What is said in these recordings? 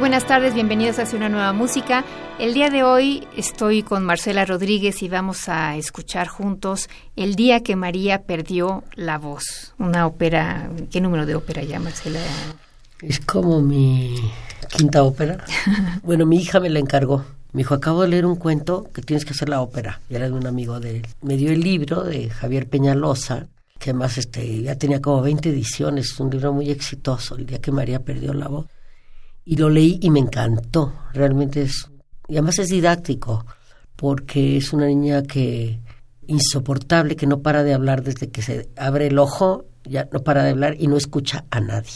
Buenas tardes, bienvenidos a una nueva música. El día de hoy estoy con Marcela Rodríguez y vamos a escuchar juntos El día que María perdió la voz, una ópera. ¿Qué número de ópera ya, Marcela? Es como mi quinta ópera. bueno, mi hija me la encargó. Me dijo, acabo de leer un cuento que tienes que hacer la ópera. Y era de un amigo de él. Me dio el libro de Javier Peñalosa, que además este, ya tenía como 20 ediciones, un libro muy exitoso, El día que María perdió la voz y lo leí y me encantó. Realmente es, y además es didáctico, porque es una niña que insoportable, que no para de hablar desde que se abre el ojo, ya no para de hablar y no escucha a nadie.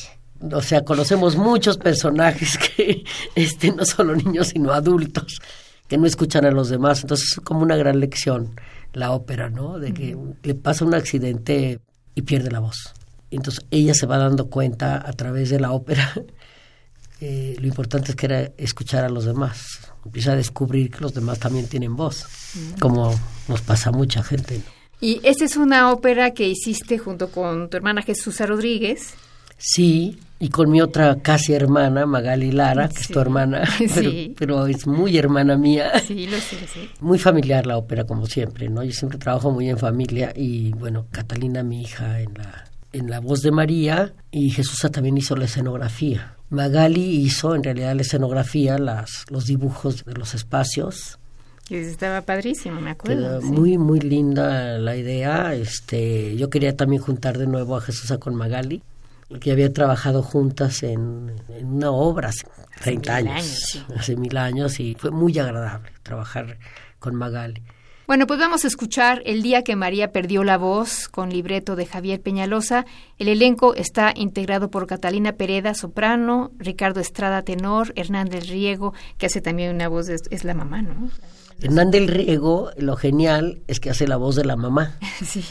O sea, conocemos muchos personajes que, este, no solo niños, sino adultos, que no escuchan a los demás. Entonces es como una gran lección la ópera, ¿no? De que le pasa un accidente y pierde la voz. Entonces ella se va dando cuenta a través de la ópera eh, lo importante es que era escuchar a los demás. Empieza a descubrir que los demás también tienen voz, como nos pasa a mucha gente. Y esta es una ópera que hiciste junto con tu hermana Jesús Rodríguez. Sí, y con mi otra casi hermana, Magali Lara, que es tu hermana, pero, pero, es muy hermana mía. Sí, lo sé, sí. Muy familiar la ópera, como siempre, ¿no? Yo siempre trabajo muy en familia y, bueno, Catalina, mi hija, en la, en la voz de María y Jesús también hizo la escenografía. Magali hizo en realidad la escenografía, las, los dibujos de los espacios. Y estaba padrísimo, me acuerdo. Muy, muy linda la idea. Este, yo quería también juntar de nuevo a Jesús con Magali, que había trabajado juntas en, una obra hace 30 años, hace mil años, y fue muy agradable trabajar con Magali. Bueno, pues vamos a escuchar El día que María perdió la voz con libreto de Javier Peñalosa. El elenco está integrado por Catalina Pereda, soprano, Ricardo Estrada, tenor, Hernán del Riego, que hace también una voz, de, es la mamá, ¿no? Hernán del Riego, lo genial es que hace la voz de la mamá. sí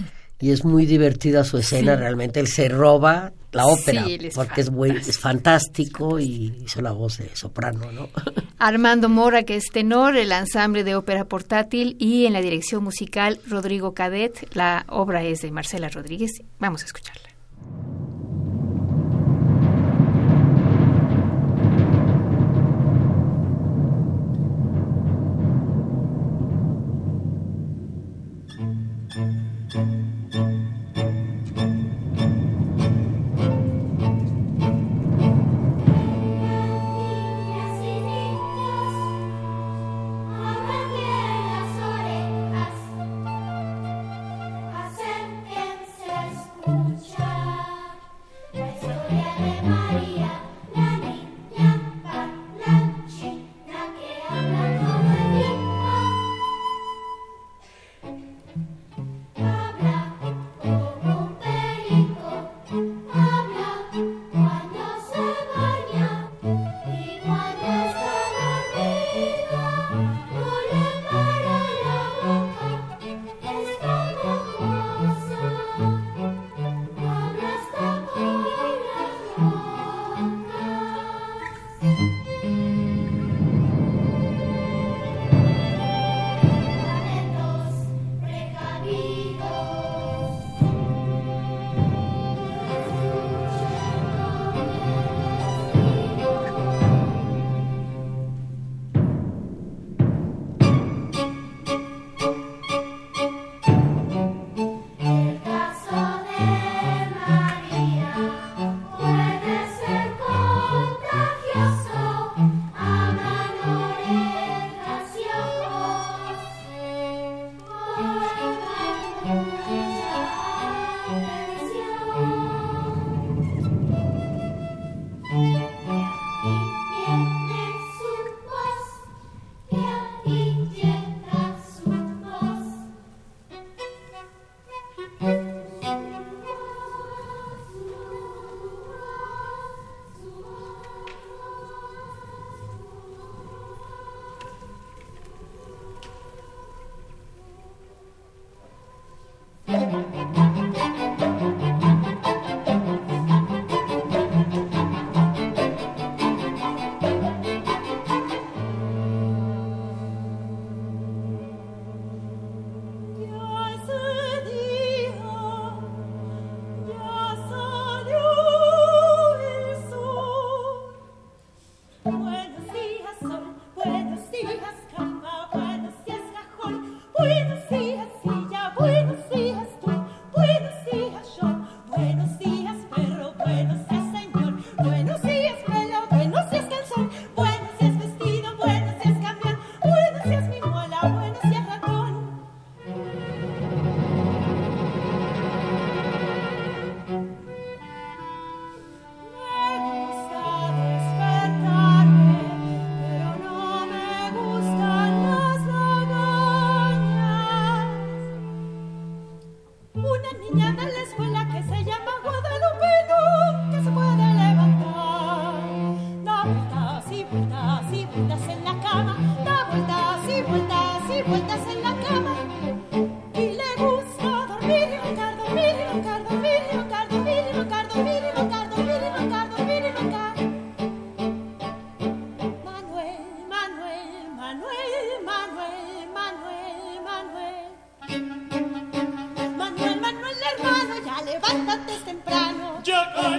y es muy divertida su escena, realmente. Él se roba la ópera, porque es, muy, es fantástico y hizo la voz de soprano, ¿no? Armando Mora, que es tenor, el ensamble de ópera portátil y en la dirección musical Rodrigo Cadet, la obra es de Marcela Rodríguez, vamos a escucharla.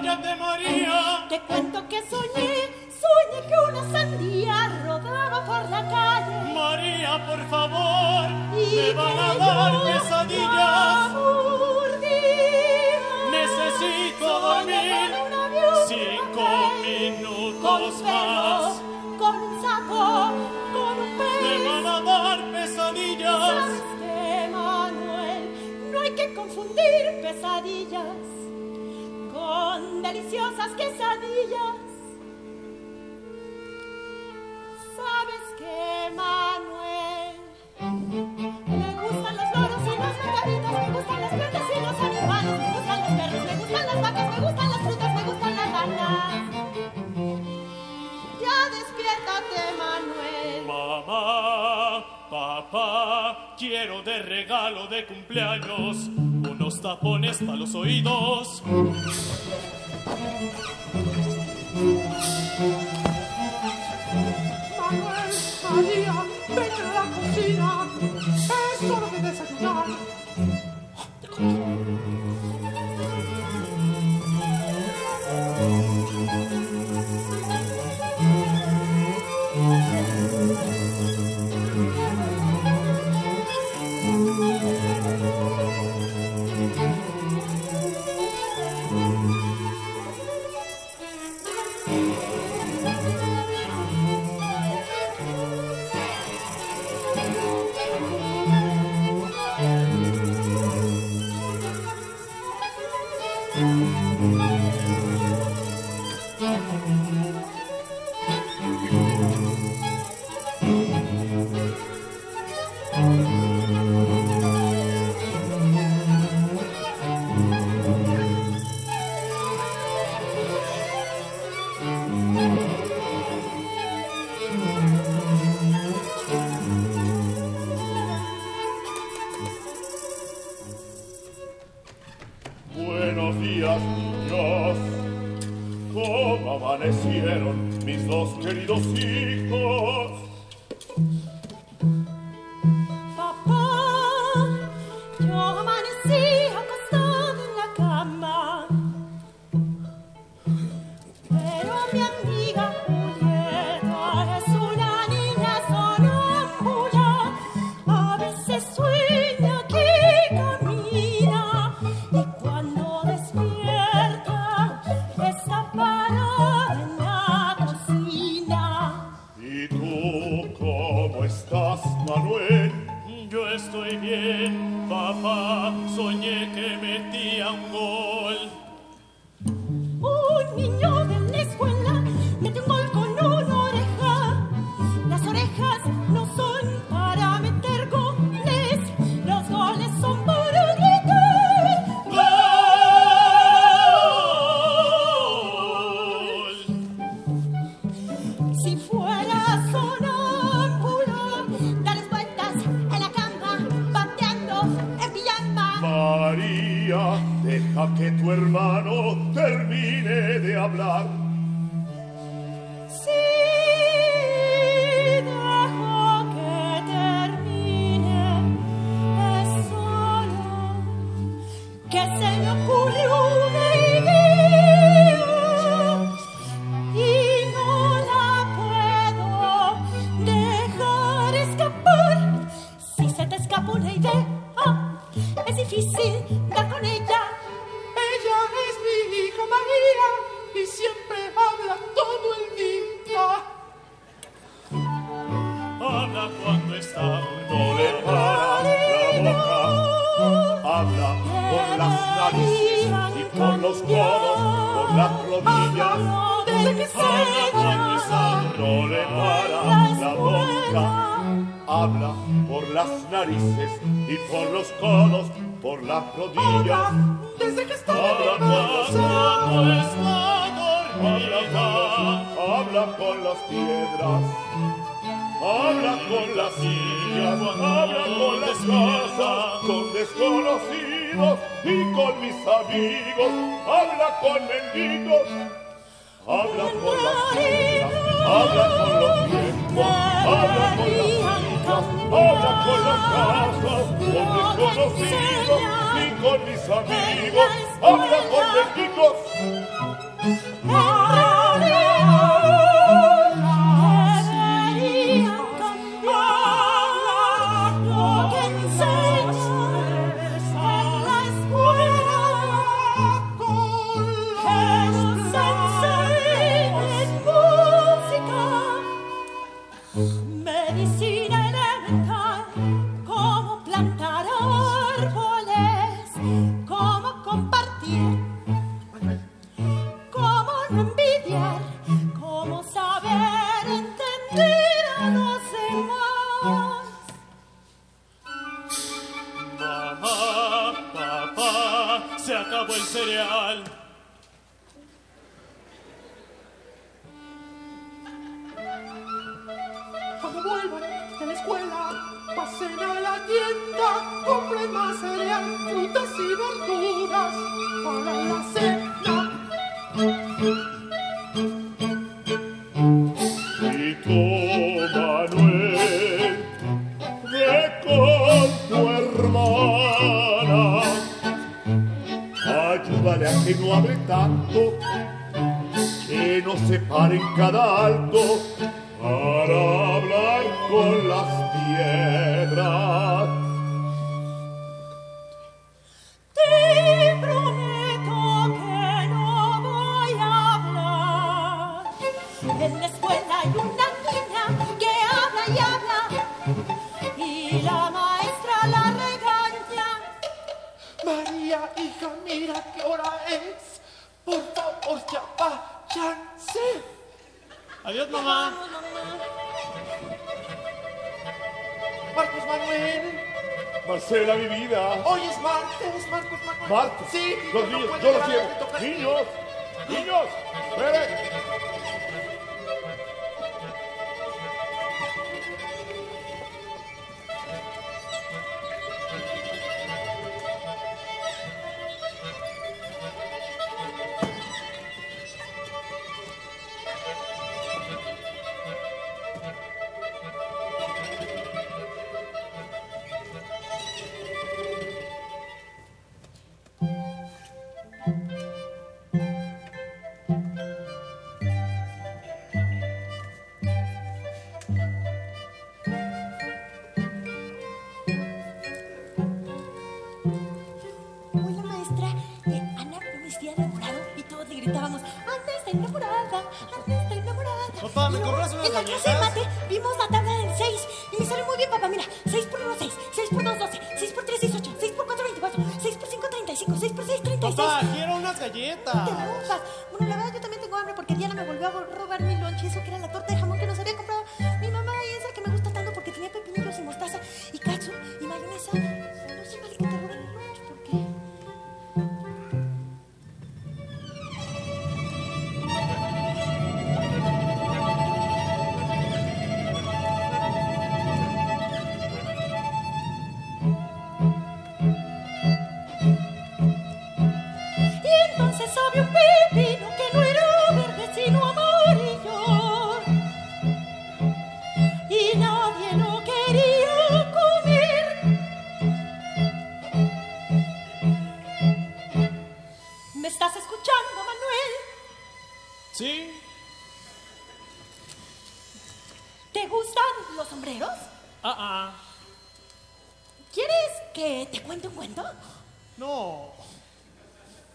yo te moría. Eh, te cuento que soñé, soñé que una sandía rodaba por la calle. María, por favor, y me van a dar pesadillas. Necesito dormir cinco minutos más. Pelo, con saco, con pez. Me van a dar pesadillas. ¿Sabes Manuel? No hay que confundir pesadillas con deliciosas quesadillas. ¿Sabes qué, Manuel? Me gustan los loros y los metallitos, me gustan las plantas y los animales, me gustan los perros, me gustan las vacas, me gustan las frutas, me gustan las ranas. Ya despiértate, Manuel. Mamá, papá, quiero de regalo de cumpleaños los tapones para los oídos. Manuel, María, vete a la cocina. Es hora de desayunar.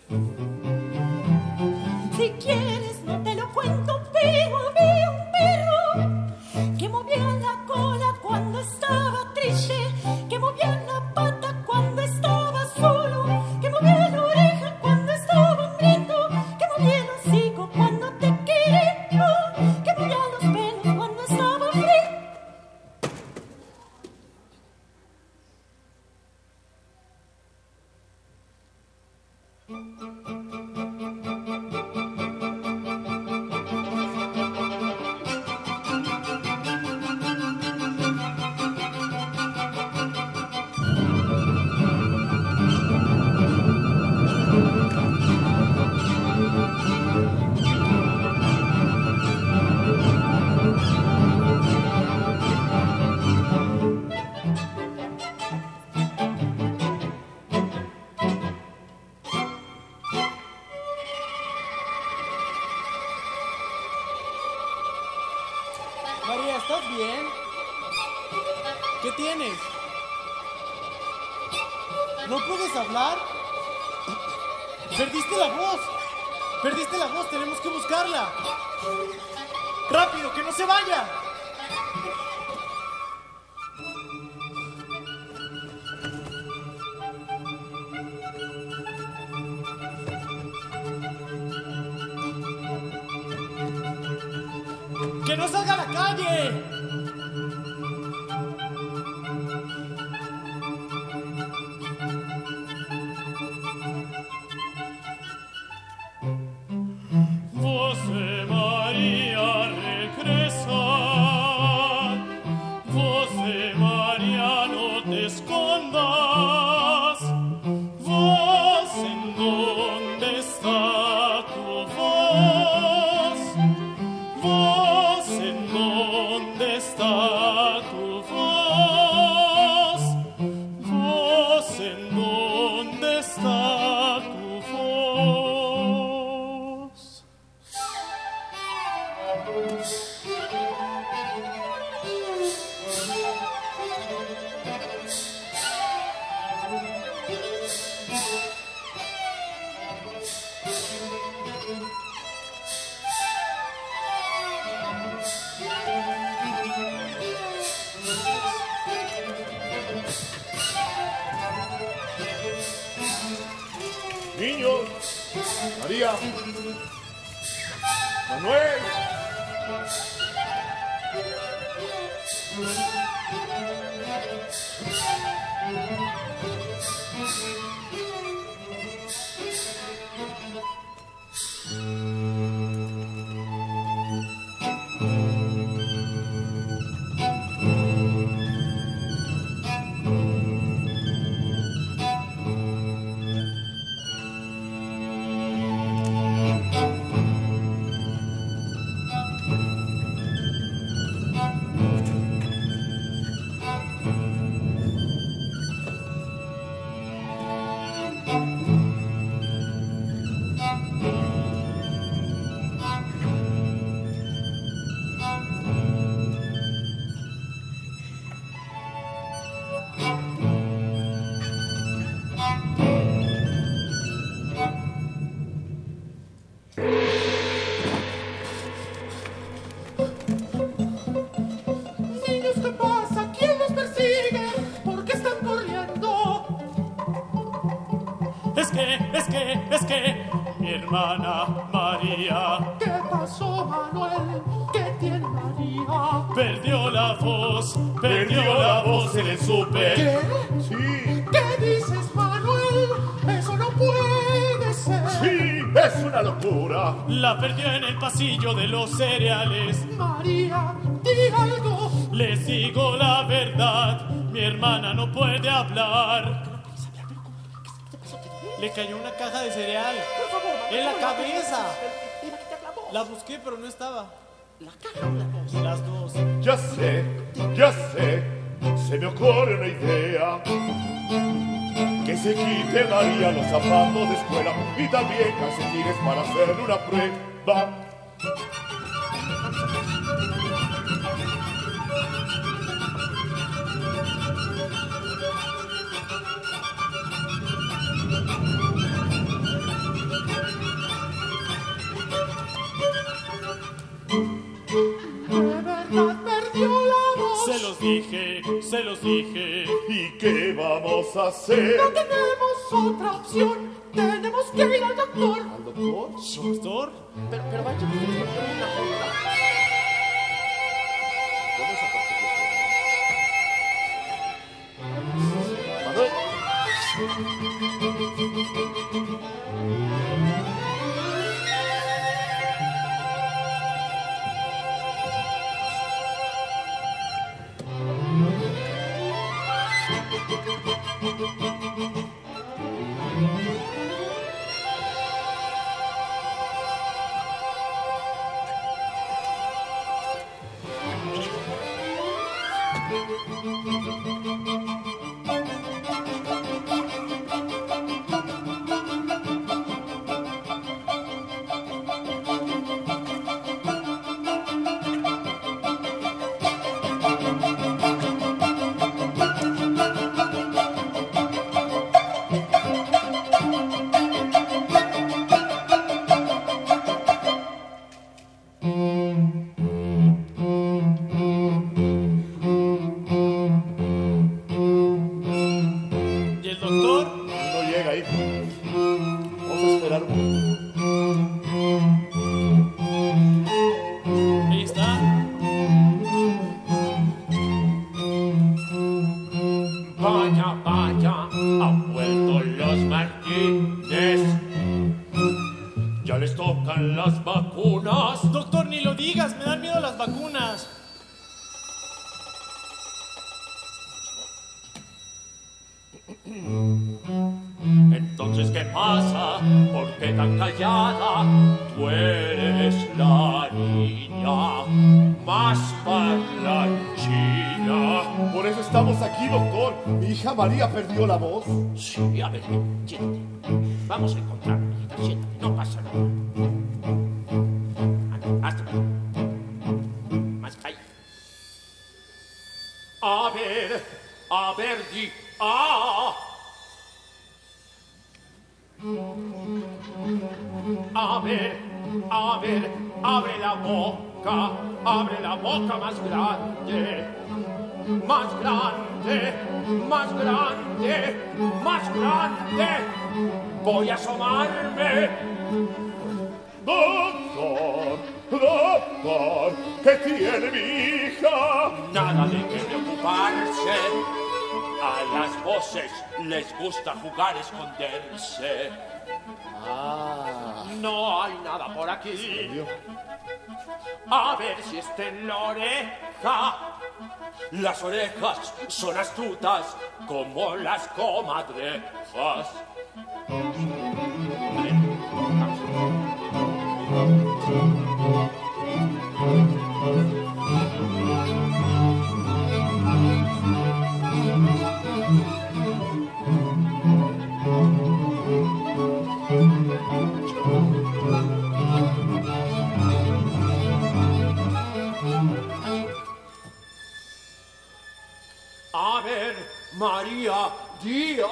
Si La perdió en el pasillo de los cereales. María, di algo. Les digo la verdad, mi hermana no puede hablar. Le cayó una caja de cereal Por favor, en la cabeza. La busqué, pero no estaba. ¿La caja o la voz? Las dos. Ya sé, ya sé, se me ocurre una idea. Que se quite María los zapatos de escuela y también calcetines para hacerle una prueba. Se los dije, se los dije. ¿Y qué vamos a hacer? No tenemos otra opción. Tenemos que ir al doctor. ¿Al doctor? ¿Doctor? Pero, pero vaya, una María perdió la voz. Sí, a ver, siéntate. Vamos a encontrarla, hijita, siéntate, no pasa nada. Anda, para allá. Más ahí. A ver, a ver, di, ah. A ver, a ver, abre la boca, abre la boca más grande, más grande, más grande, más grande. Voy a asomarme. Doctor, doctor, ¿qué tiene mi hija? Nada de qué preocuparse. A las voces les gusta jugar a esconderse. Ah, No hay nada por aquí. A ver si está en la oreja. Las orejas son astutas como las comadrejas. María, día.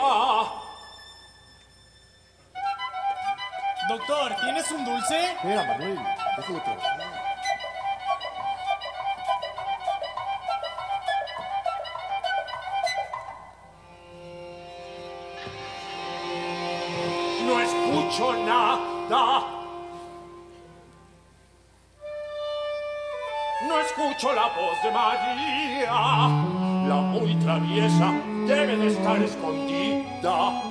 Doctor, ¿tienes un dulce? espera, Manuel, déjalo. No escucho nada. No escucho la voz de María. La muy traviesa debe de estar escondida.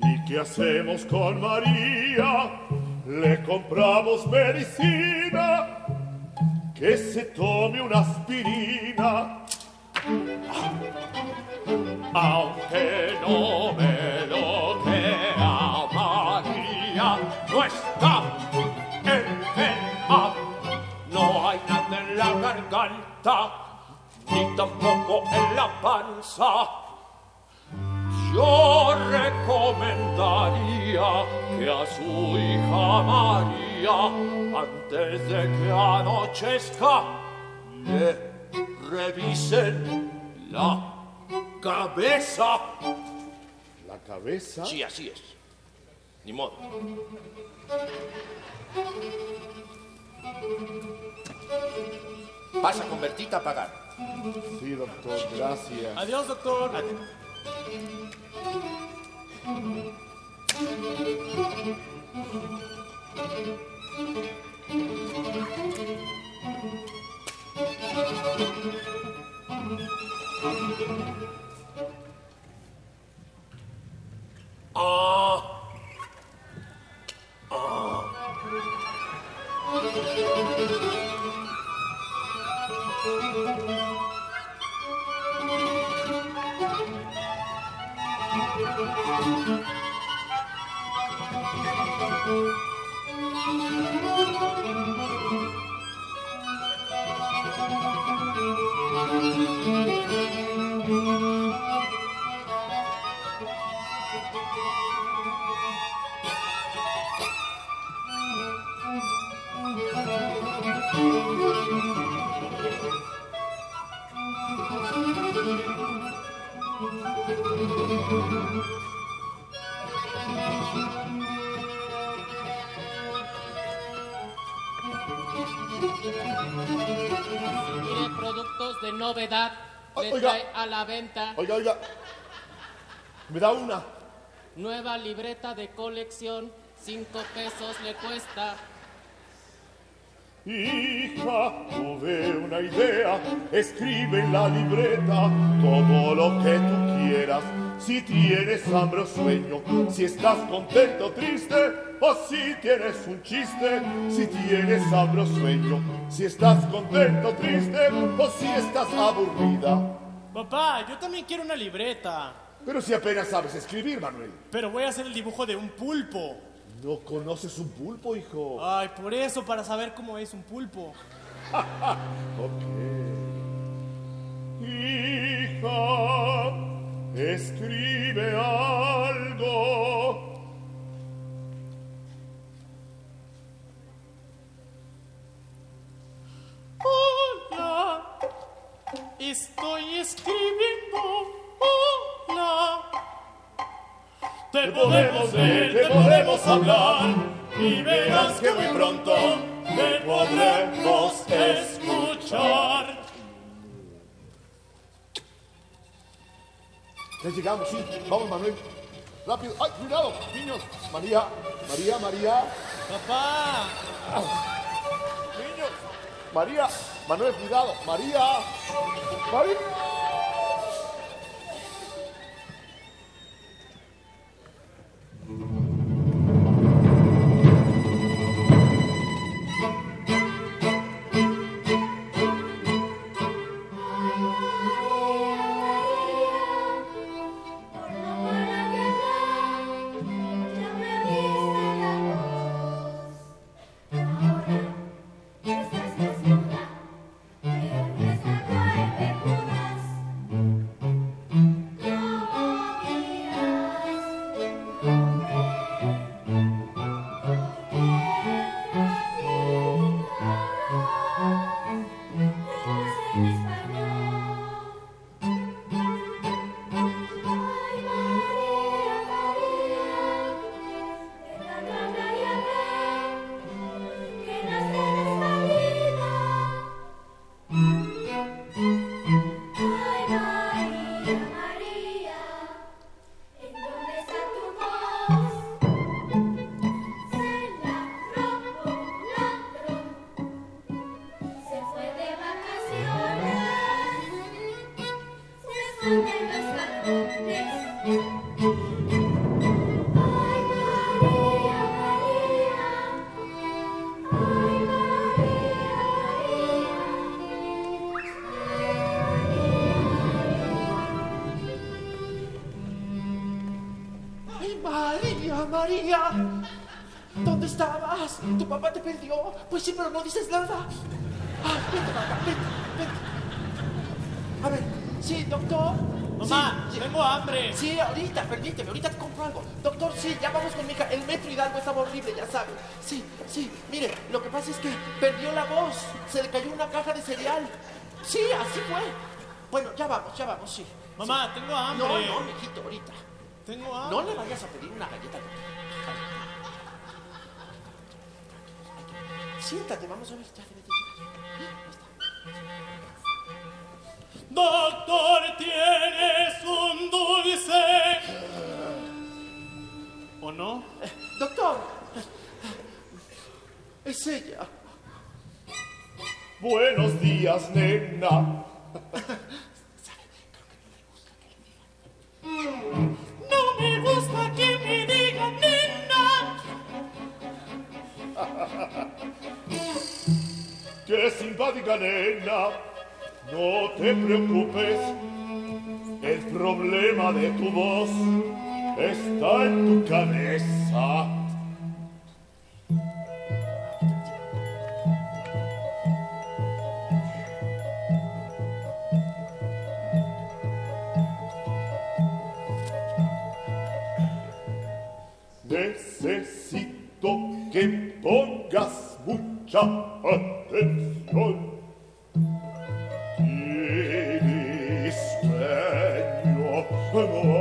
¿Y qué hacemos con María? Le compramos medicina, que se tome una aspirina. Aunque no me lo crea María, no está enferma. En la garganta, ni tampoco en la panza. Yo recomendaría que a su hija María, antes de que anochezca, le revisen la cabeza. La cabeza. Sí, así es. Ni modo. Pasa con Bertita a pagar. Sí, doctor, gracias. Adiós, doctor. Ah. Mire, productos de novedad le Oiga. trae a la venta Oiga, oiga. Me da una. nueva libreta de colección, cinco pesos le cuesta. Hija, tuve una idea, escribe en la libreta todo lo que tú quieras. Si tienes hambre o sueño, si estás contento o triste, o si tienes un chiste, si tienes hambre o sueño, si estás contento o triste, o si estás aburrida. Papá, yo también quiero una libreta. Pero si apenas sabes escribir, Manuel. Pero voy a hacer el dibujo de un pulpo. No conoces un pulpo, hijo. Ay, por eso, para saber cómo es un pulpo. Ok. Hija, escribe algo. Hola, estoy escribiendo. Hola. Te podemos ver, te podemos hablar y verás que muy pronto te podremos escuchar. Ya llegamos, sí. Vamos, Manuel. Rápido. ¡Ay, cuidado! Niños. María, María, María. Papá. Niños. María. Manuel, cuidado. María. María. ¿Tu papá te perdió? Pues sí, pero no dices nada. Ay, vente para acá, vente, vente. A ver, sí, doctor. Mamá, Sí, tengo hambre. Sí, ahorita, permíteme, ahorita te compro algo. Doctor, sí, ya vamos con mi hija. El metro Hidalgo estaba horrible, ya sabe. Sí, sí, mire, lo que pasa es que perdió la voz. Se le cayó una caja de cereal. Sí, así fue. Bueno, ya vamos, ya vamos, sí. Mamá, tengo hambre. No, no, mijito, ahorita. Tengo hambre. No le vayas a pedir una galleta. Siéntate, vamos a ver. Ya. Ahí está. Doctor, tienes un dulce. ¿O no? Doctor, es ella. Buenos días, nena. No me gusta que me digan nena. Qué simpática nena. No te preocupes. El problema de tu voz está en tu cabeza. Necesito que pongas mucha atención. Tienes sueño, mucho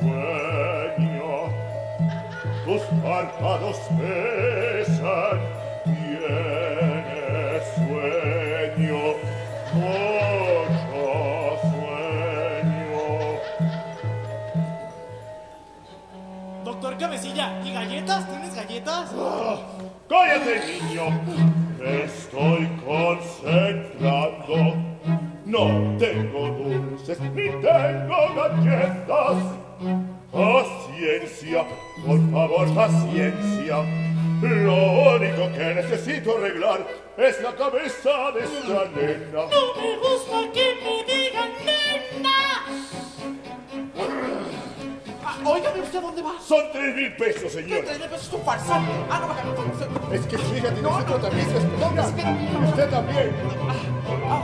sueño. Tus párpados pesan, tienes sueño, mucho sueño. Doctor Cabecilla, ¿y galletas? ¿Tienes galletas? Cállate, niño, estoy concentrado. No tengo dulces ni tengo galletas. Paciencia, por favor, paciencia. Lo único que necesito arreglar es la cabeza de esta nena. No me gusta que me diga. Óigame, ¿usted dónde va? Son tres mil pesos, ¿Qué señor. tres mil pesos? Es un farsante. Ah, no, bájame, por favor. Es que tiene No, un no. tratamiento especial. Espérame. Usted también. Mamá,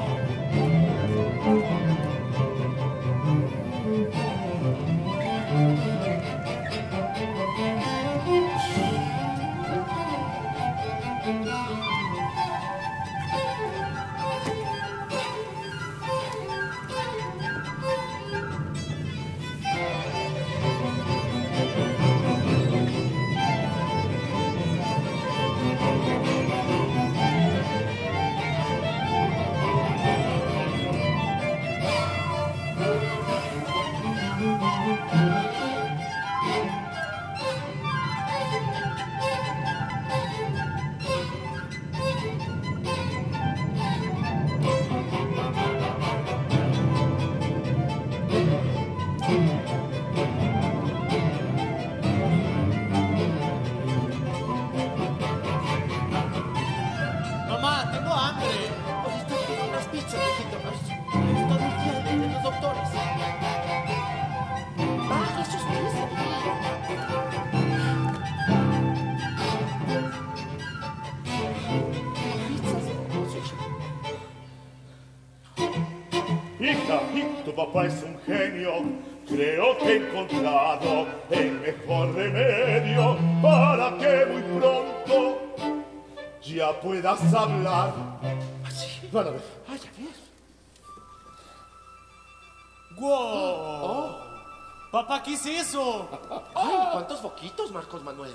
puedas hablar. Van a ver. Ay, ya ves. ¡Wow! Papá, ¿qué es eso? Ay, ¿cuántos foquitos, Marcos Manuel?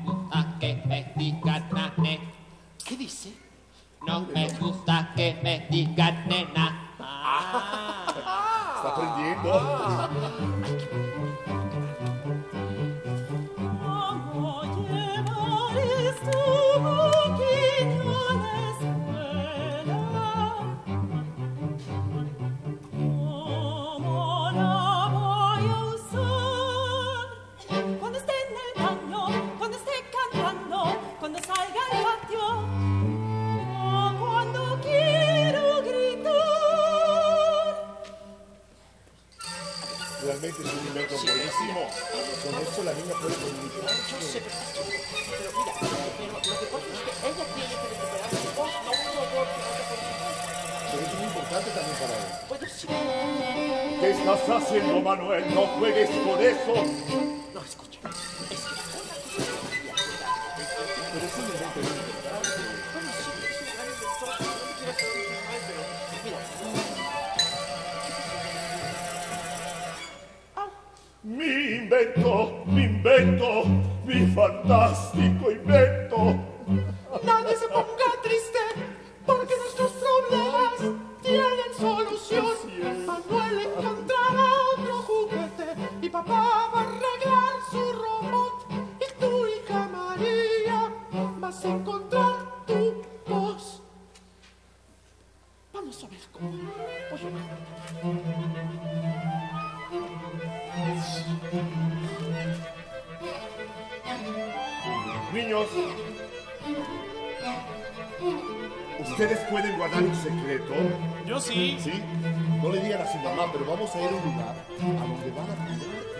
digan nane. ¿Qué dice? No me gusta que me digan nena. Está aprendiendo. ¿Cómo haciendo, Manuel? No juegues con eso. No, escucha. secreto? Yo sí. ¿Sí? No le digan a su mamá, pero vamos a ir a un lugar a donde van a comer.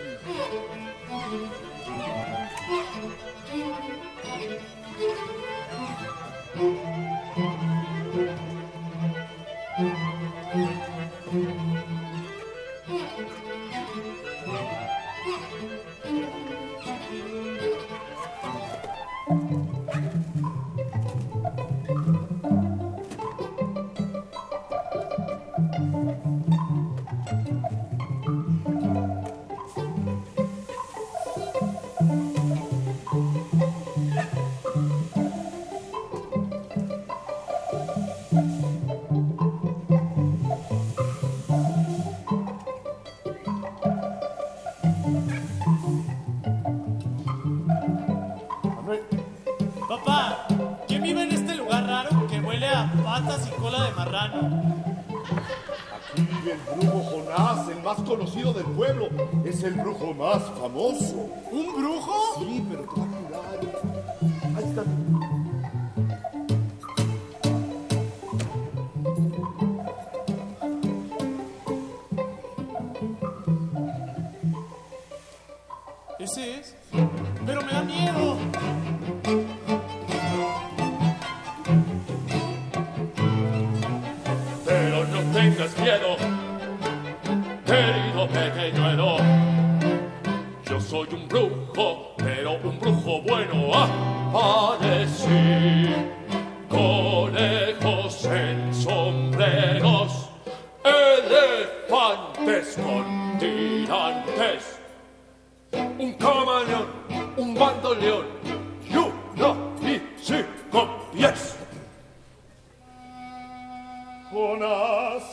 Elefantes con tirantes, un camaleón, un bandoleón y una pies. Jonás,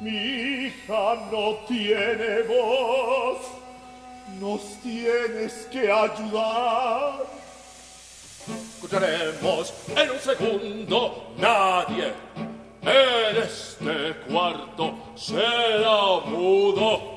mi hija no tiene voz. Nos tienes que ayudar. Escucharemos en un segundo. Nadie en este cuarto será mudo.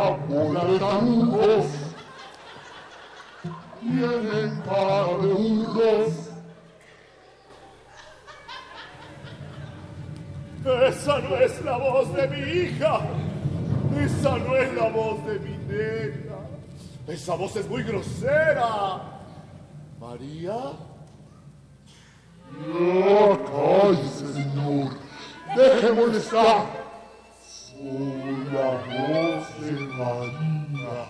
Una bola de tantos. Tienen cara de burros. Esa no es la voz de mi hija. Esa no es la voz de mi nena. Esa voz es muy grosera. María. Ya cállese, señor. Deje de molestar. Soy la voz de María.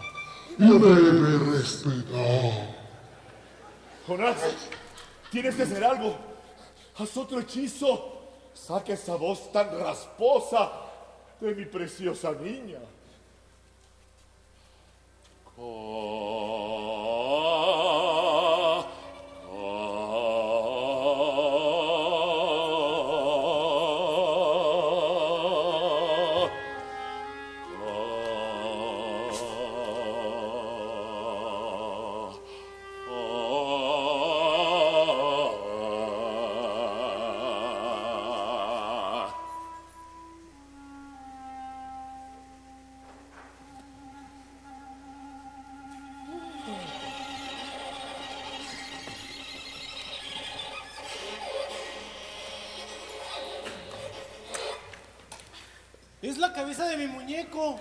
Y debe respetar. Jonás, tienes que hacer algo. Haz otro hechizo. Saca esa voz tan rasposa de mi preciosa niña. Es ankle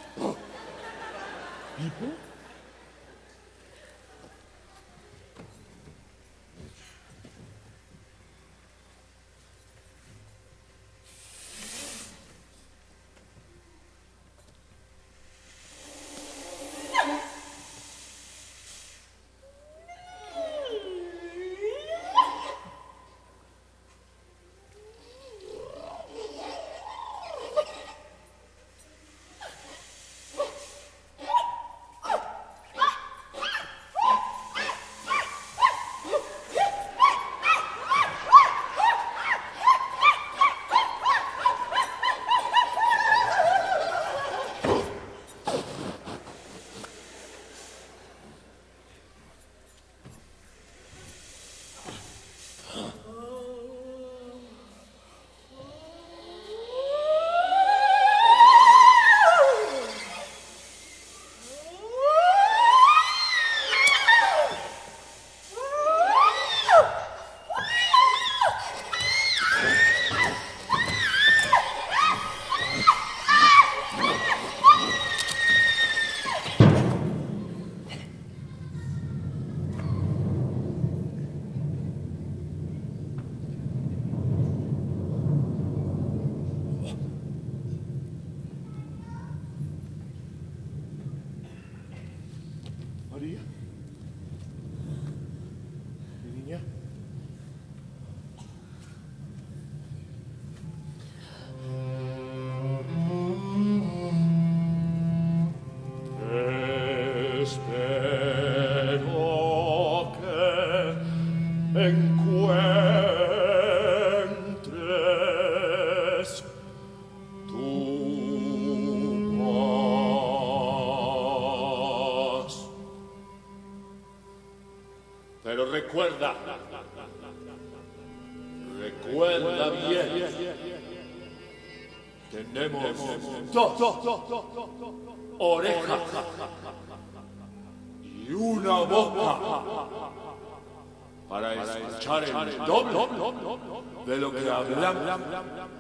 Recuerda, recuerda bien. Tenemos dos orejas y una boca para escuchar el doble de lo que hablamos.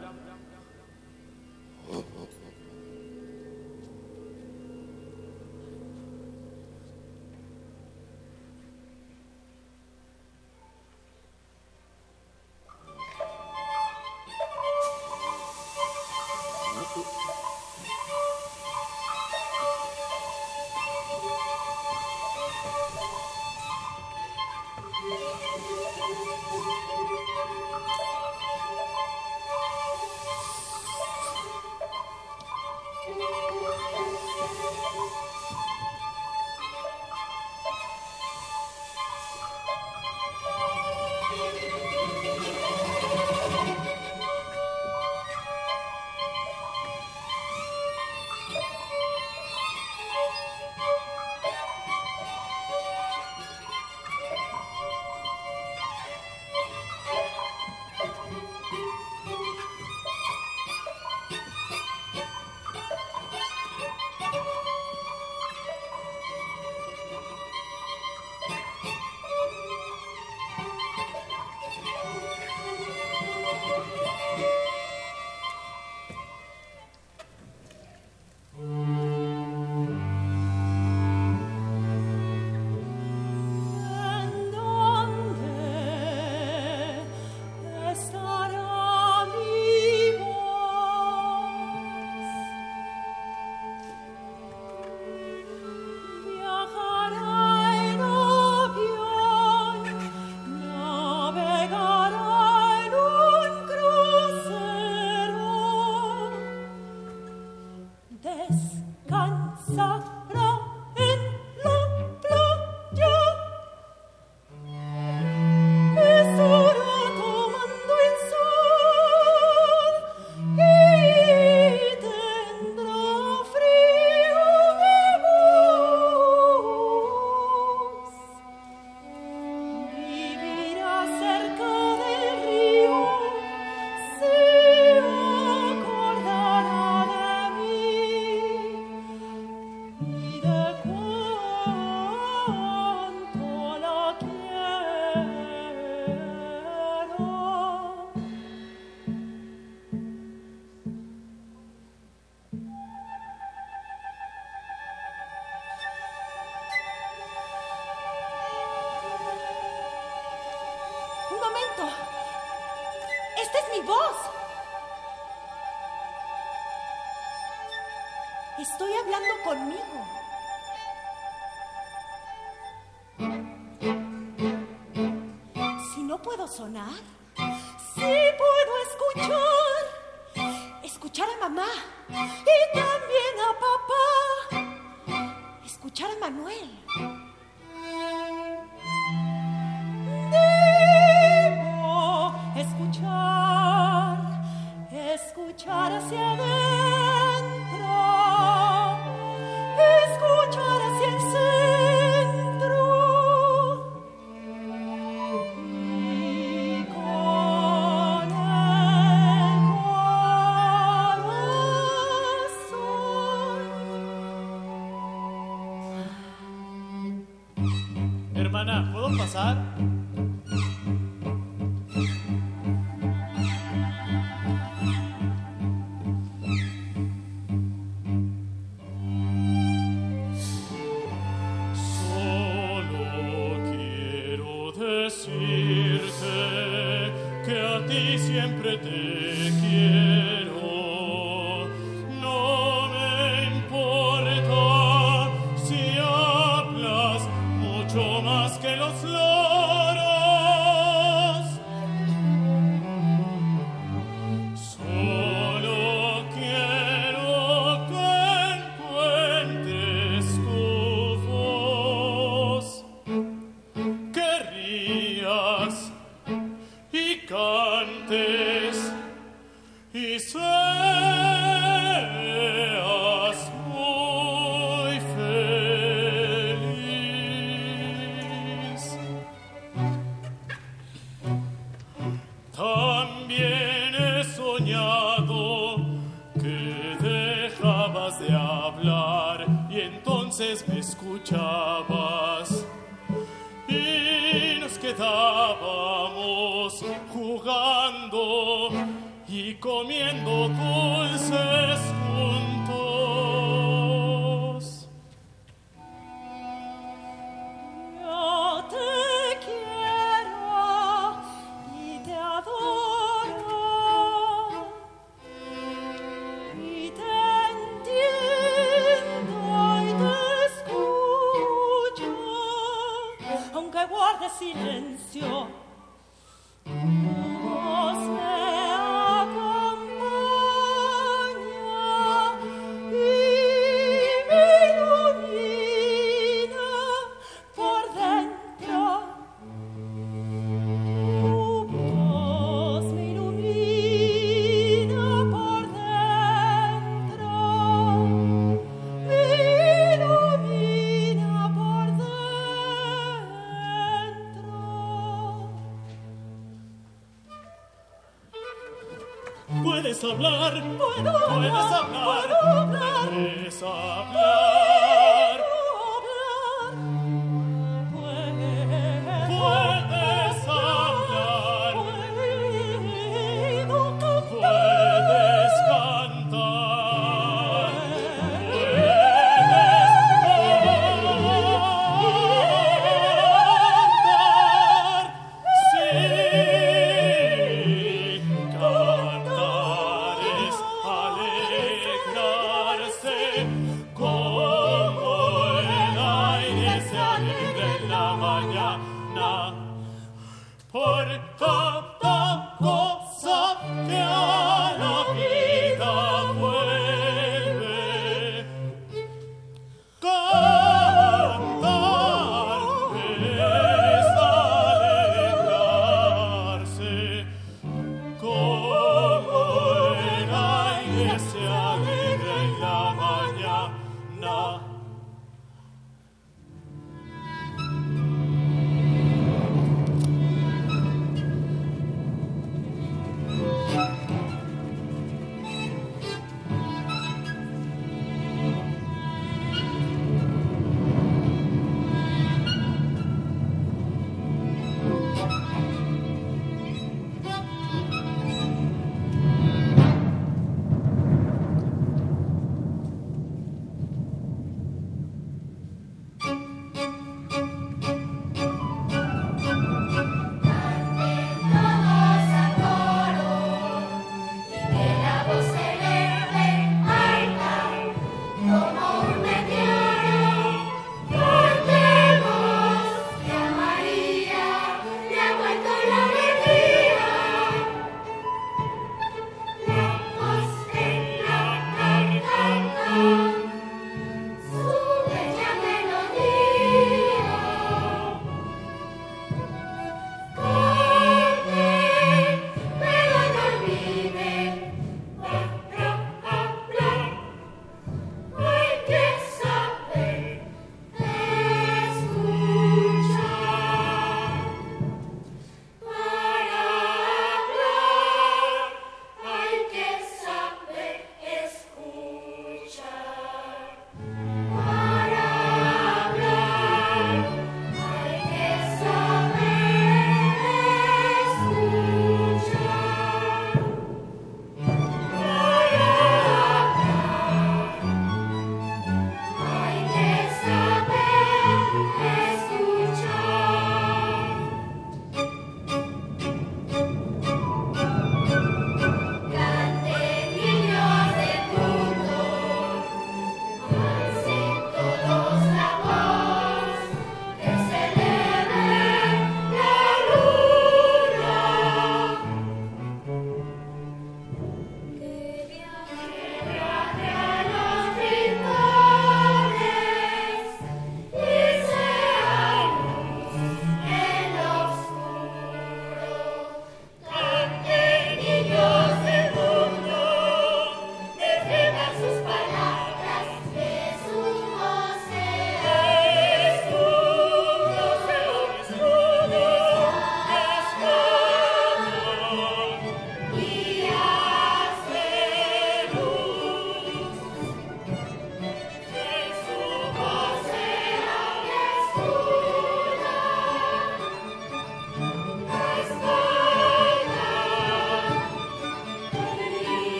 escuchar hacia adentro. Hablar,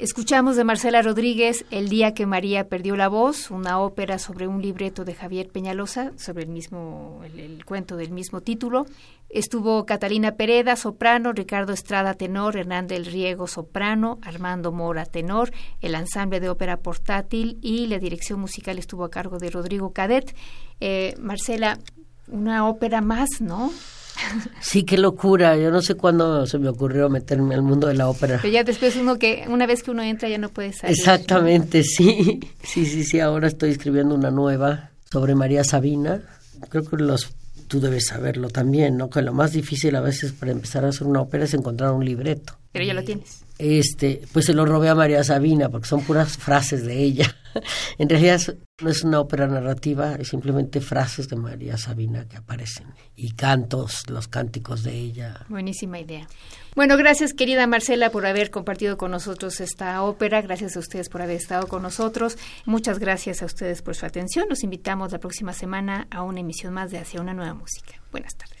Escuchamos de Marcela Rodríguez El día que María perdió la voz, una ópera sobre un libreto de Javier Peñalosa, sobre el mismo el, cuento del mismo título. Estuvo Catalina Pereda, soprano, Ricardo Estrada, tenor, Hernán del Riego, soprano, Armando Mora, tenor, el ensamble de ópera portátil y la dirección musical estuvo a cargo de Rodrigo Cadet. Eh, Marcela, una ópera más, ¿no? Sí, qué locura. Yo no sé cuándo se me ocurrió meterme al mundo de la ópera. Pero ya después uno que, una vez que uno entra ya no puede salir. Exactamente, sí. Sí, sí, sí. Ahora estoy escribiendo una nueva sobre María Sabina. Creo que los tú debes saberlo también, ¿no? Que lo más difícil a veces para empezar a hacer una ópera es encontrar un libreto. Pero ya lo tienes. Este, pues se lo robé a María Sabina porque son puras frases de ella. en realidad no es una ópera narrativa, es simplemente frases de María Sabina que aparecen y cantos, los cánticos de ella. Buenísima idea. Bueno, gracias querida Marcela por haber compartido con nosotros esta ópera, gracias a ustedes por haber estado con nosotros, muchas gracias a ustedes por su atención, los invitamos la próxima semana a una emisión más de Hacia una nueva música. Buenas tardes.